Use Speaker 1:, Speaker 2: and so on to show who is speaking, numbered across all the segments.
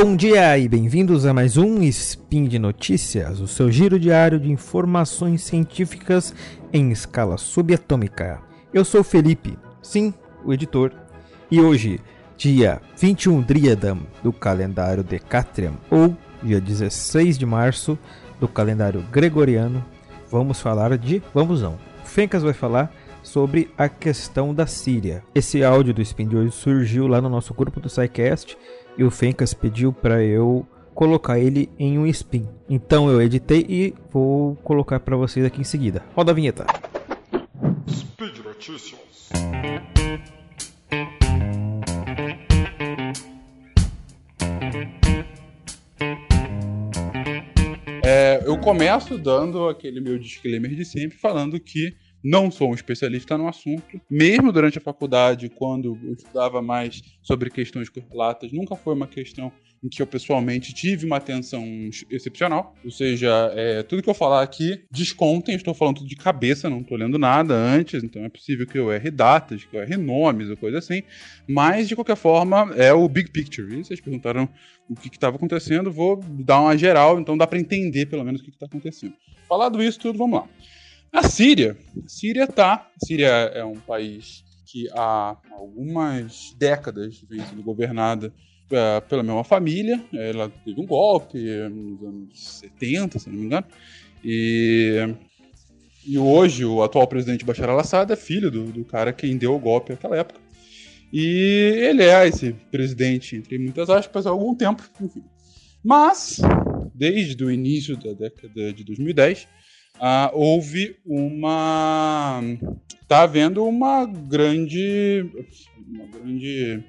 Speaker 1: Bom dia e bem-vindos a mais um Spin de Notícias, o seu giro diário de informações científicas em escala subatômica. Eu sou Felipe, sim, o editor, e hoje, dia 21 Driadam do calendário Decatrium, ou dia 16 de março do calendário Gregoriano, vamos falar de. Vamos não. Fencas vai falar sobre a questão da Síria. Esse áudio do Spin de hoje surgiu lá no nosso grupo do SciCast e o Fencas pediu para eu colocar ele em um spin. Então eu editei e vou colocar para vocês aqui em seguida. Roda a vinheta. Speed Notícias.
Speaker 2: É, eu começo dando aquele meu disclaimer de sempre, falando que não sou um especialista no assunto. Mesmo durante a faculdade, quando eu estudava mais sobre questões correlatas, nunca foi uma questão em que eu pessoalmente tive uma atenção excepcional. Ou seja, é, tudo que eu falar aqui, descontem, estou falando tudo de cabeça, não estou lendo nada antes, então é possível que eu erre datas, que eu erre nomes ou coisa assim. Mas, de qualquer forma, é o big picture. E vocês perguntaram o que estava acontecendo, vou dar uma geral, então dá para entender pelo menos o que está acontecendo. Falado isso tudo, vamos lá. A Síria. A Síria tá. A Síria é um país que há algumas décadas vem sendo governada uh, pela mesma família. Ela teve um golpe nos anos 70, se não me engano. E, e hoje o atual presidente Bashar al-Assad é filho do, do cara quem deu o golpe naquela época. E ele é esse presidente, entre muitas aspas, há algum tempo. Enfim. Mas, desde o início da década de 2010, ah, houve uma. Está havendo uma grande. Uma grande.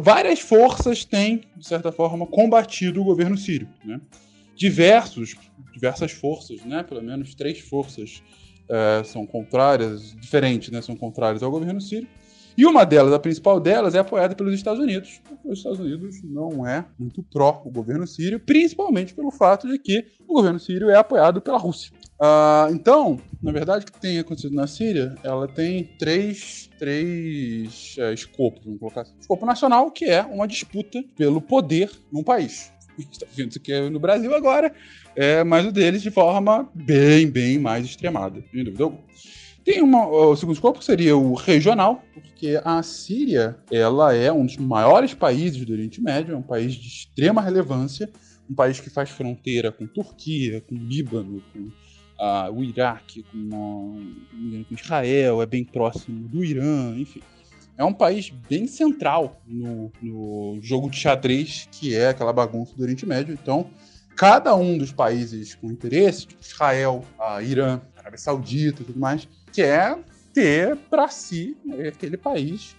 Speaker 2: Várias forças têm, de certa forma, combatido o governo sírio. Né? Diversos, diversas forças, né? pelo menos três forças é, são contrárias, diferentes, né? são contrárias ao governo sírio. E uma delas, a principal delas, é apoiada pelos Estados Unidos. Os Estados Unidos não é muito pró o governo sírio, principalmente pelo fato de que o governo sírio é apoiado pela Rússia. Uh, então, na verdade, o que tem acontecido na Síria, ela tem três, três é, escopos, vamos colocar assim. Escopo nacional, que é uma disputa pelo poder num país. Está vendo isso aqui no Brasil agora, é, mas o deles de forma bem, bem mais extremada, sem dúvida alguma. Tem uma, o segundo escopo seria o regional, porque a Síria ela é um dos maiores países do Oriente Médio, é um país de extrema relevância, um país que faz fronteira com Turquia, com Líbano, com uh, o Iraque, com, uh, com Israel, é bem próximo do Irã, enfim. É um país bem central no, no jogo de xadrez que é aquela bagunça do Oriente Médio. Então, cada um dos países com interesse, tipo Israel, uh, Irã, Arábia Saudita e tudo mais, quer ter para si aquele país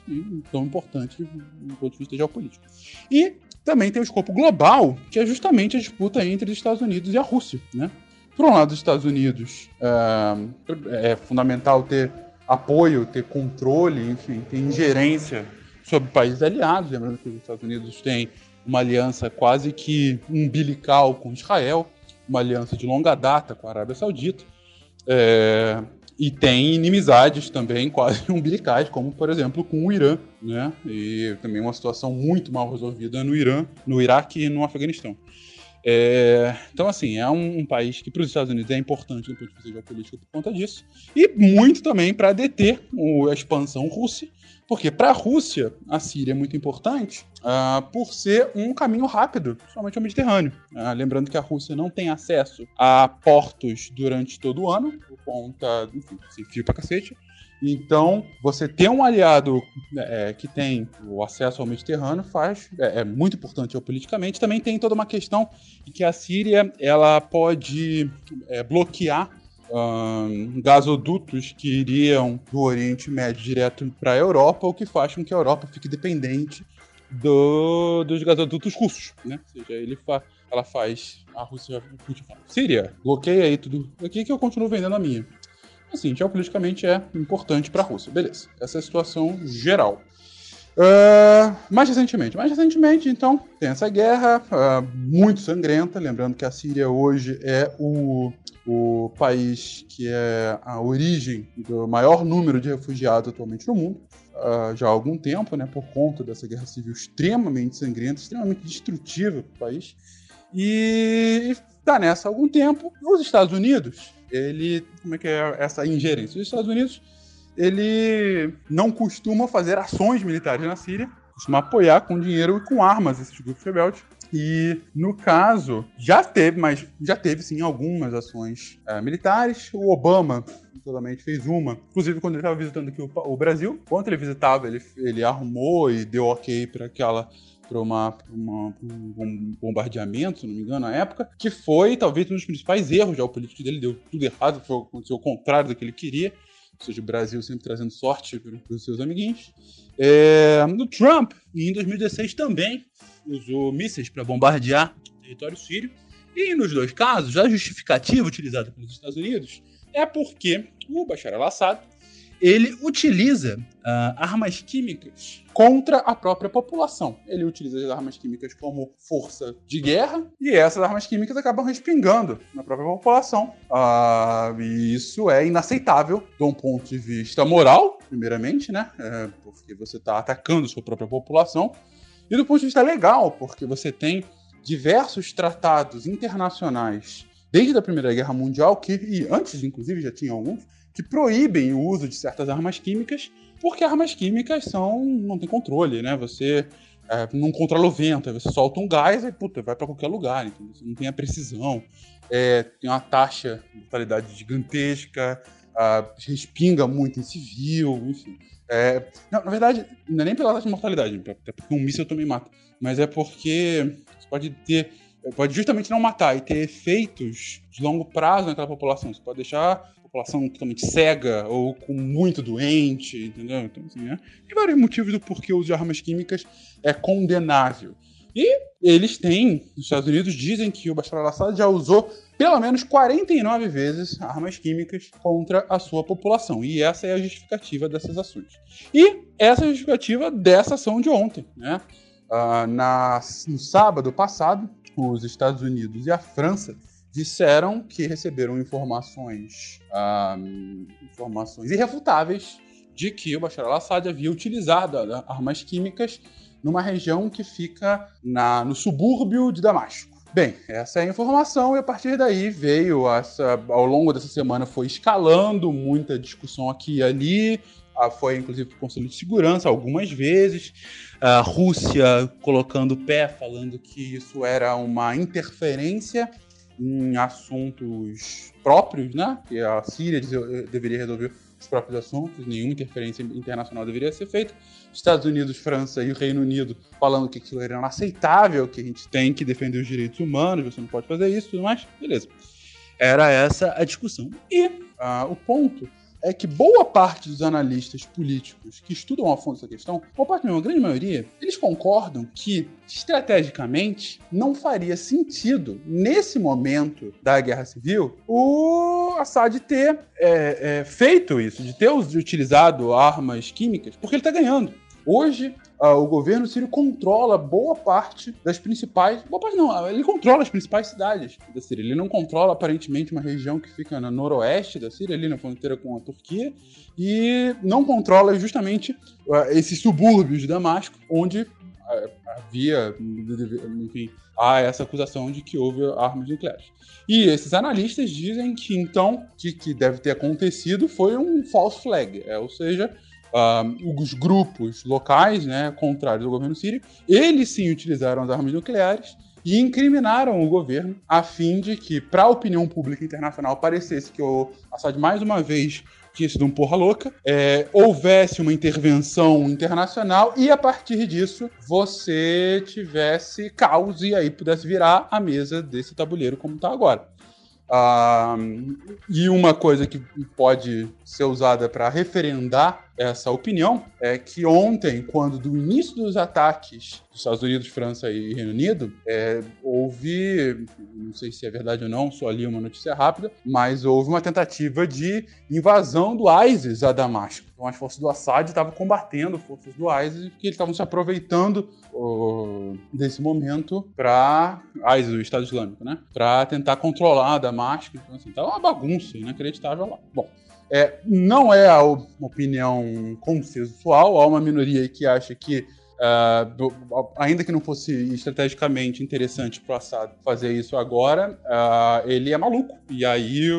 Speaker 2: tão importante do ponto de vista geopolítico. E também tem o escopo global, que é justamente a disputa entre os Estados Unidos e a Rússia. Né? Por um lado, os Estados Unidos é, é fundamental ter apoio, ter controle, enfim, ter ingerência sobre países aliados. Lembrando que os Estados Unidos têm uma aliança quase que umbilical com Israel, uma aliança de longa data com a Arábia Saudita. É, e tem inimizades também quase umbilicais, como por exemplo com o Irã, né? E também uma situação muito mal resolvida no Irã, no Iraque e no Afeganistão. É, então, assim, é um, um país que para os Estados Unidos é importante do ponto de vista geopolítico por conta disso, e muito também para deter o, a expansão russa, porque para a Rússia, a Síria é muito importante uh, por ser um caminho rápido, principalmente ao Mediterrâneo. Uh, lembrando que a Rússia não tem acesso a portos durante todo o ano, por conta, enfim, sem fio para cacete. Então, você ter um aliado é, que tem o acesso ao Mediterrâneo faz é, é, muito importante geopoliticamente. Também tem toda uma questão que a Síria ela pode é, bloquear um, gasodutos que iriam do Oriente Médio direto para a Europa, o que faz com que a Europa fique dependente do, dos gasodutos russos, né? Ou seja, ele fa ela faz a Rússia Síria, bloqueia aí tudo aqui que eu continuo vendendo a minha assim, geopoliticamente é importante para a Rússia. Beleza, essa é a situação geral. Uh, mais recentemente, mais recentemente, então, tem essa guerra uh, muito sangrenta. Lembrando que a Síria hoje é o, o país que é a origem do maior número de refugiados atualmente no mundo. uh, já há algum tempo, né, por conta dessa guerra civil extremamente sangrenta, extremamente destrutiva para o país. E está nessa há algum tempo. Os Estados Unidos, ele. Como é que é essa ingerência? Os Estados Unidos, ele não costuma fazer ações militares na Síria, costuma apoiar com dinheiro e com armas esses grupos rebeldes. E no caso, já teve, mas já teve sim algumas ações é, militares. O Obama totalmente fez uma. Inclusive, quando ele estava visitando aqui o, o, Brasil, quando ele visitava, ele, ele arrumou e deu ok para aquela para uma, uma, um bombardeamento, se não me engano, na época, que foi talvez um dos principais erros geopolíticos dele, deu tudo errado, foi, aconteceu o contrário do que ele queria, seja, o Brasil sempre trazendo sorte para os seus amiguinhos. É, no Trump, em 2016 também, usou mísseis para bombardear o território sírio, e nos dois casos, a justificativa utilizada pelos Estados Unidos é porque o Bashar al-Assad ele utiliza uh, armas químicas contra a própria população. Ele utiliza as armas químicas como força de guerra e essas armas químicas acabam respingando na própria população. Uh, e isso é inaceitável de um ponto de vista moral, primeiramente, né? É, porque você está atacando sua própria população. E do ponto de vista legal, porque você tem diversos tratados internacionais desde a Primeira Guerra Mundial, que, e antes, inclusive, já tinha alguns, que proíbem o uso de certas armas químicas, porque armas químicas são não tem controle, né? Você é, não controla o vento, você solta um gás e puta, vai para qualquer lugar, entendeu? você não tem a precisão, é, tem uma taxa de mortalidade gigantesca, respinga muito em civil, enfim. É, não, na verdade, não é nem pela taxa de mortalidade, até porque um míssil também mata, mas é porque você pode ter pode justamente não matar e ter efeitos de longo prazo naquela população. Você pode deixar população totalmente cega ou com muito doente, entendeu? Então, assim, né? Tem vários motivos do porquê o uso de armas químicas é condenável. E eles têm, nos Estados Unidos, dizem que o Bashar al-Assad já usou pelo menos 49 vezes armas químicas contra a sua população. E essa é a justificativa dessas ações. E essa é a justificativa dessa ação de ontem. Né? Uh, na, no sábado passado, os Estados Unidos e a França disseram que receberam informações, ah, informações irrefutáveis de que o Bashar al-Assad havia utilizado armas químicas numa região que fica na, no subúrbio de Damasco. Bem, essa é a informação e a partir daí veio essa, ao longo dessa semana foi escalando muita discussão aqui e ali, ah, foi inclusive para o Conselho de Segurança algumas vezes, a Rússia colocando pé, falando que isso era uma interferência em assuntos próprios, né? Que a Síria deveria resolver os próprios assuntos, nenhuma interferência internacional deveria ser feita. Estados Unidos, França e o Reino Unido falando que aquilo era inaceitável, que a gente tem que defender os direitos humanos, você não pode fazer isso, tudo mais. Beleza. Era essa a discussão. E uh, o ponto é que boa parte dos analistas políticos que estudam a fundo essa questão, boa parte, uma grande maioria, eles concordam que, estrategicamente, não faria sentido, nesse momento da guerra civil, o Assad ter é, é, feito isso, de ter utilizado armas químicas, porque ele está ganhando. Hoje, o governo sírio controla boa parte das principais. Boa parte não, ele controla as principais cidades da Síria. Ele não controla aparentemente uma região que fica no noroeste da Síria, ali na fronteira com a Turquia, e não controla justamente uh, esses subúrbios de Damasco, onde havia, enfim, há essa acusação de que houve armas nucleares. E esses analistas dizem que então que, que deve ter acontecido foi um false flag, é, ou seja, uh, os grupos locais, né, contrários ao governo sírio, eles sim utilizaram as armas nucleares e incriminaram o governo a fim de que, para a opinião pública internacional, parecesse que o Assad mais uma vez tinha sido um porra louca, é, houvesse uma intervenção internacional e a partir disso você tivesse caos e aí pudesse virar a mesa desse tabuleiro como está agora. Ah, e uma coisa que pode ser usada para referendar essa opinião é que ontem, quando do início dos ataques dos Estados Unidos, França e Reino Unido, é, houve, não sei se é verdade ou não, só li uma notícia rápida, mas houve uma tentativa de invasão do ISIS a Damasco. Então as forças do Assad estavam combatendo forças do ISIS porque eles estavam se aproveitando desse momento para ISIS, o Estado Islâmico, né? Para tentar controlar Damasco. Então assim, tava uma bagunça inacreditável lá. Bom, É, não é a opinião consensual, há uma minoria que acha que Uh, ainda que não fosse estrategicamente interessante para o Assad fazer isso agora, uh, ele é maluco. E aí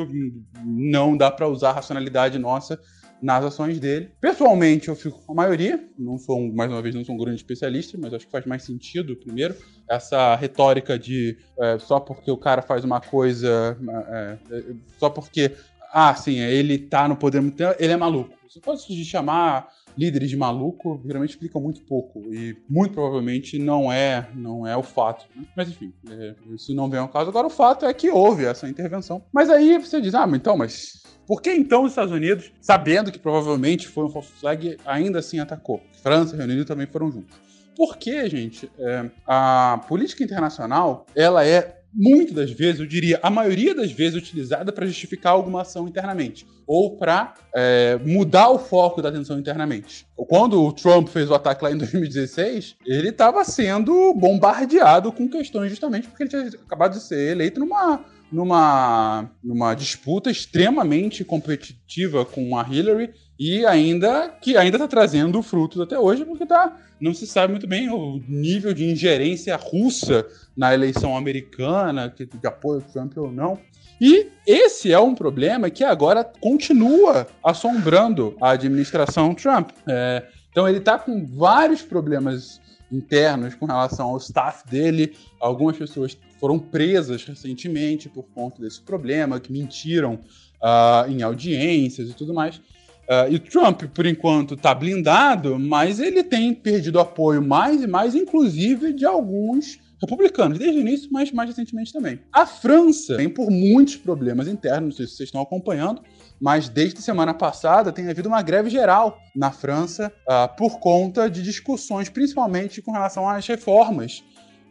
Speaker 2: não dá para usar a racionalidade nossa nas ações dele. Pessoalmente, eu fico com a maioria. Não sou, um, mais uma vez, não sou um grande especialista, mas acho que faz mais sentido, primeiro, essa retórica de é, só porque o cara faz uma coisa. É, é, só porque. Ah, sim, ele tá no poder muito tempo, ele é maluco. Você pode se chamar líderes de maluco geralmente explicam muito pouco e muito provavelmente não é não é o fato. Né? Mas enfim, é, isso não vem ao caso. Agora o fato é que houve essa intervenção. Mas aí você diz, ah, então, mas por que então os Estados Unidos, sabendo que provavelmente foi um false flag, ainda assim atacou? França e Reino Unido também foram juntos. Porque, gente, é, a política internacional ela é muitas das vezes, eu diria, a maioria das vezes utilizada para justificar alguma ação internamente ou para é, mudar o foco da atenção internamente. Quando o Trump fez o ataque lá em 2016, ele estava sendo bombardeado com questões justamente porque ele tinha acabado de ser eleito numa numa, numa disputa extremamente competitiva com a Hillary e ainda que ainda está trazendo frutos até hoje, porque tá, não se sabe muito bem o nível de ingerência russa na eleição americana, que, que apoia Trump ou não. E esse é um problema que agora continua assombrando a administração Trump. É, então ele está com vários problemas internos com relação ao staff dele. Algumas pessoas foram presas recentemente por conta desse problema, que mentiram uh, em audiências e tudo mais. Uh, e Trump, por enquanto, está blindado, mas ele tem perdido apoio mais e mais, inclusive de alguns republicanos, desde o início, mas mais recentemente também. A França tem por muitos problemas internos, não sei se vocês estão acompanhando, mas desde semana passada tem havido uma greve geral na França uh, por conta de discussões, principalmente com relação às reformas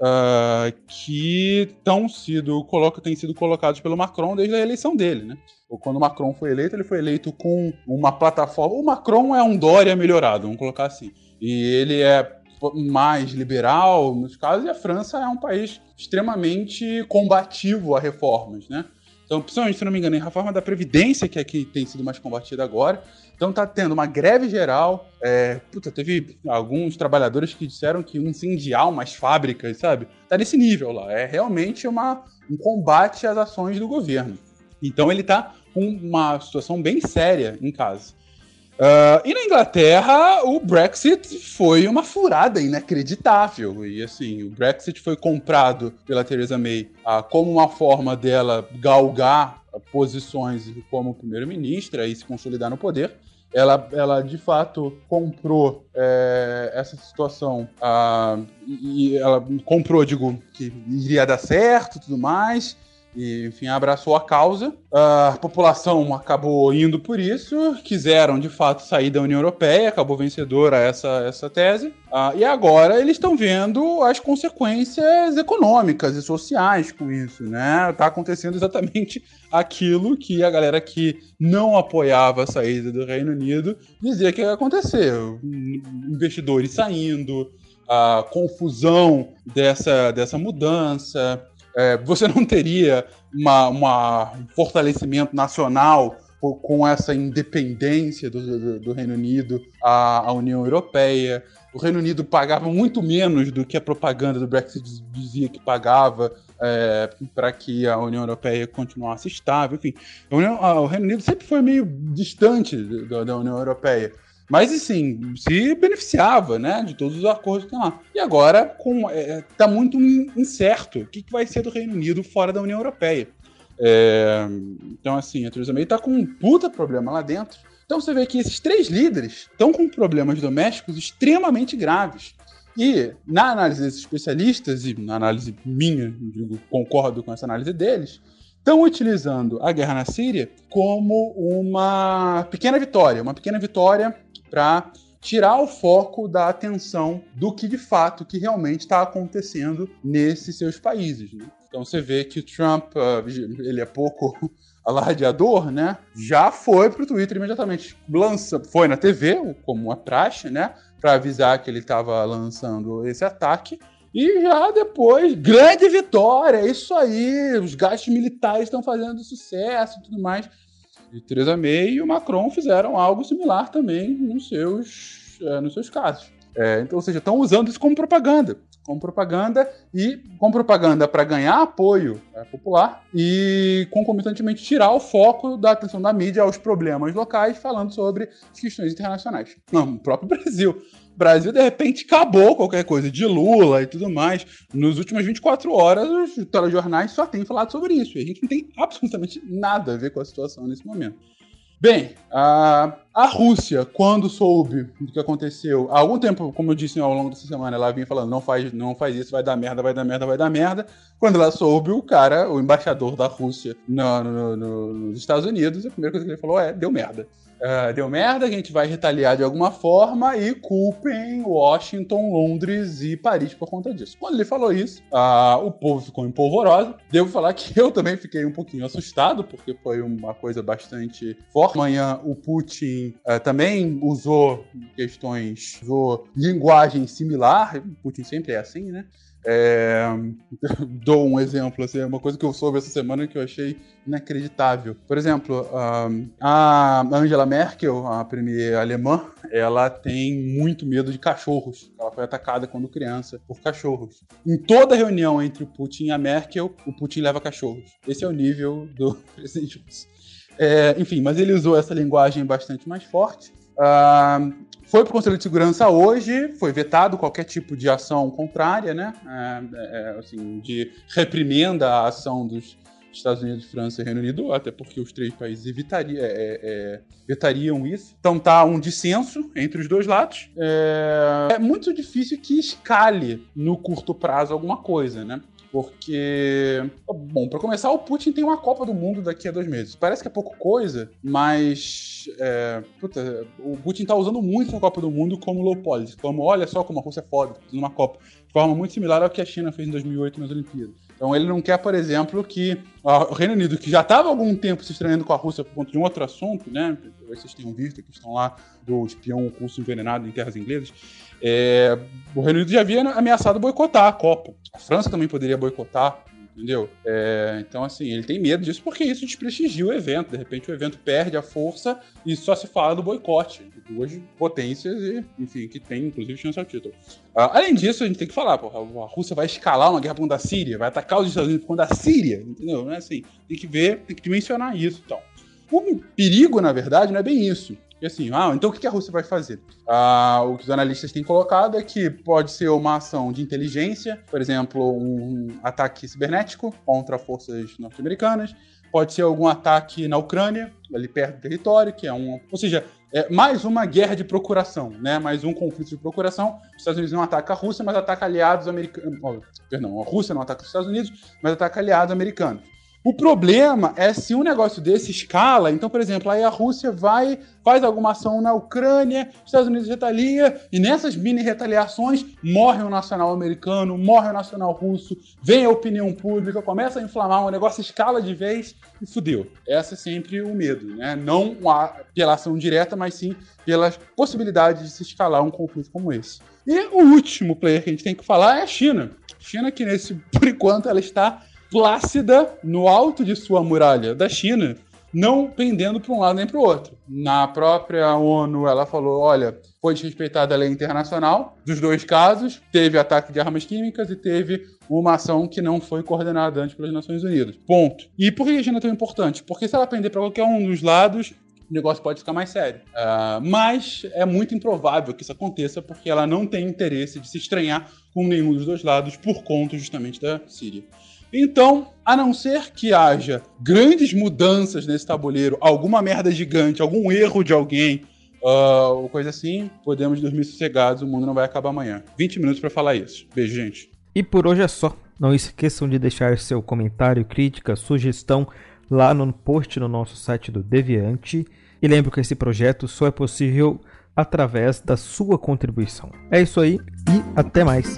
Speaker 2: uh, que tão sido, coloca, têm sido colocados pelo Macron desde a eleição dele, né? Quando o Macron foi eleito, ele foi eleito com uma plataforma. O Macron é um Dória melhorado, vamos colocar assim. E ele é mais liberal, nos casos, e a França é um país extremamente combativo a reformas, né? Então, principalmente, se não me engano, a reforma da Previdência, que aqui tem sido mais combatida agora. Então tá tendo uma greve geral. É, puta, teve alguns trabalhadores que disseram que incendiar umas fábricas, sabe? Tá nesse nível lá. É realmente uma, um combate às ações do governo. Então ele tá com uma situação bem séria em casa. Uh, e na Inglaterra, o Brexit foi uma furada inacreditável. E assim, o Brexit foi comprado pela Theresa May uh, como uma forma dela galgar posições como primeira-ministra e se consolidar no poder. Ela, ela de fato comprou é, essa situação uh, e ela comprou, digo, que iria dar certo tudo mais e, enfim, abraçou a causa. A população acabou indo por isso, quiseram de fato sair da União Europeia, acabou vencedora essa, essa tese. Ah, e agora eles estão vendo as consequências econômicas e sociais com isso, né? Tá acontecendo exatamente aquilo que a galera que não apoiava a saída do Reino Unido dizia que ia acontecer. Investidores saindo, a confusão dessa, dessa mudança, é, você não teria uma, uma, um fortalecimento nacional com essa independência do, do, do Reino Unido à, à, União Europeia. O Reino Unido pagava muito menos do que a propaganda do Brexit dizia que pagava é, para que a União Europeia continuasse estável. Enfim, União, a, o Reino Unido sempre foi meio distante da União Europeia. Mas, assim, se beneficiava, né, de todos os acordos que tem lá. E agora, com, é, tá muito incerto o que, que vai ser do Reino Unido fora da União Europeia. É, então, assim, a Theresa May tá com um puta problema lá dentro. Então você vê que esses três líderes estão com problemas domésticos extremamente graves. E, na análise desses especialistas, e na análise minha, digo, concordo com essa análise deles, estão utilizando a guerra na Síria como uma pequena vitória, uma pequena vitória para tirar o foco da atenção do que de fato, que realmente está acontecendo nesses seus países. Né? Então você vê que o Trump, uh, ele é pouco alardeador, né? Já foi pro Twitter imediatamente. Lança, foi na TV, como uma praxe, né? Para avisar que ele estava lançando esse ataque. E já depois, grande vitória, é isso aí, os gastos militares estão fazendo sucesso e tudo mais. De Theresa May e o Macron fizeram algo similar também nos seus, é, nos seus casos. É, então, ou seja, estão usando isso como propaganda. Como propaganda e com propaganda para ganhar apoio é, popular e concomitantemente tirar o foco da atenção da mídia aos problemas locais, falando sobre questões internacionais. Não, o próprio Brasil. Brasil, de repente, acabou qualquer coisa de Lula e tudo mais. Nos últimas 24 horas, os telejornais só têm falado sobre isso. E a gente não tem absolutamente nada a ver com a situação nesse momento. Bem, a, a Rússia, quando soube do que aconteceu, há algum tempo, como eu disse ao longo dessa semana, ela vinha falando: não faz, não faz isso, vai dar merda, vai dar merda, vai dar merda. Quando ela soube, o cara, o embaixador da Rússia no, no, no, nos Estados Unidos, a primeira coisa que ele falou é: deu merda. Uh, deu merda, a gente vai retaliar de alguma forma e culpem Washington, Londres e Paris por conta disso. Quando ele falou isso, uh, o povo ficou empolvoroso. Devo falar que eu também fiquei um pouquinho assustado, porque foi uma coisa bastante forte. Amanhã o Putin uh, também usou questões, usou linguagem similar. O Putin sempre é assim, né? É, dou um exemplo, assim, uma coisa que eu soube essa semana que eu achei inacreditável. Por exemplo, a Angela Merkel, a primeira alemã, ela tem muito medo de cachorros. Ela foi atacada quando criança por cachorros. Em toda reunião entre o Putin e a Merkel, o Putin leva cachorros. Esse é o nível do presidente russo. É, enfim, mas ele usou essa linguagem bastante mais forte. Uh, foi para o Conselho de Segurança hoje, foi vetado qualquer tipo de ação contrária, né? É, é, assim, de reprimenda à ação dos Estados Unidos, França e Reino Unido, até porque os três países evitaria, é, é, é vetariam isso. Então tá um dissenso entre os dois lados. É, é muito difícil que escale no curto prazo alguma coisa, né? Porque, bom, para começar, o Putin tem uma Copa do Mundo daqui a dois meses. Parece que é pouco coisa, mas. É, puta, o Putin tá usando muito a Copa do Mundo como low policy. Como, olha só como a Rússia é foda, numa Copa. De forma muito similar ao que a China fez em 2008 nas Olimpíadas. Então ele não quer, por exemplo, que o Reino Unido, que já estava há algum tempo se estranhando com a Rússia por conta de um outro assunto, né? Vocês tenham visto que estão lá do espião russo envenenado em terras inglesas. É, o Reino Unido já havia ameaçado boicotar a Copa. A França também poderia boicotar, entendeu? É, então, assim, ele tem medo disso porque isso desprestigia o evento. De repente, o evento perde a força e só se fala do boicote. Duas potências, e, enfim, que tem, inclusive, chance ao título. Uh, além disso, a gente tem que falar, porra, a Rússia vai escalar uma guerra por conta da Síria, vai atacar os Estados Unidos por conta da Síria, entendeu? Não é assim. Tem que ver, tem que dimensionar isso, então. O perigo, na verdade, não é bem isso. E assim, ah, então o que a Rússia vai fazer? Ah, o que os analistas têm colocado é que pode ser uma ação de inteligência, por exemplo, um ataque cibernético contra forças norte-americanas, pode ser algum ataque na Ucrânia, ali perto do território, que é um. Ou seja, é mais uma guerra de procuração, né? Mais um conflito de procuração. Os Estados Unidos não atacam a Rússia, mas ataca aliados americanos. Perdão, a Rússia não ataca os Estados Unidos, mas ataca aliados americanos. O problema é se um negócio desse escala, então, por exemplo, aí a Rússia vai, faz alguma ação na Ucrânia, os Estados Unidos retalia, e nessas mini retaliações morre o nacional americano, morre o nacional russo, vem a opinião pública, começa a inflamar, o negócio escala de vez e fudeu. Esse é sempre o medo, né? Não pela ação direta, mas sim pelas possibilidades de se escalar um conflito como esse. E o último player que a gente tem que falar é a China. China que nesse, por enquanto, ela está plácida no alto de sua muralha da China, não pendendo para um lado nem para o outro. Na própria ONU, ela falou: olha, foi desrespeitada a lei internacional dos dois casos, teve ataque de armas químicas e teve uma ação que não foi coordenada antes pelas Nações Unidas. Ponto. E por que a China é tão importante? Porque se ela pender para qualquer um dos lados, o negócio pode ficar mais sério. Uh, mas é muito improvável que isso aconteça porque ela não tem interesse de se estranhar com nenhum dos dois lados por conta justamente da Síria. Então, a não ser que haja grandes mudanças nesse tabuleiro, alguma merda gigante, algum erro de alguém, uh, coisa assim, podemos dormir sossegados, o mundo não vai acabar amanhã. 20 minutos para falar isso. Beijo, gente.
Speaker 1: E por hoje é só. Não esqueçam de deixar seu comentário, crítica, sugestão lá no post no nosso site do Deviante. E lembro que esse projeto só é possível através da sua contribuição. É isso aí e até mais.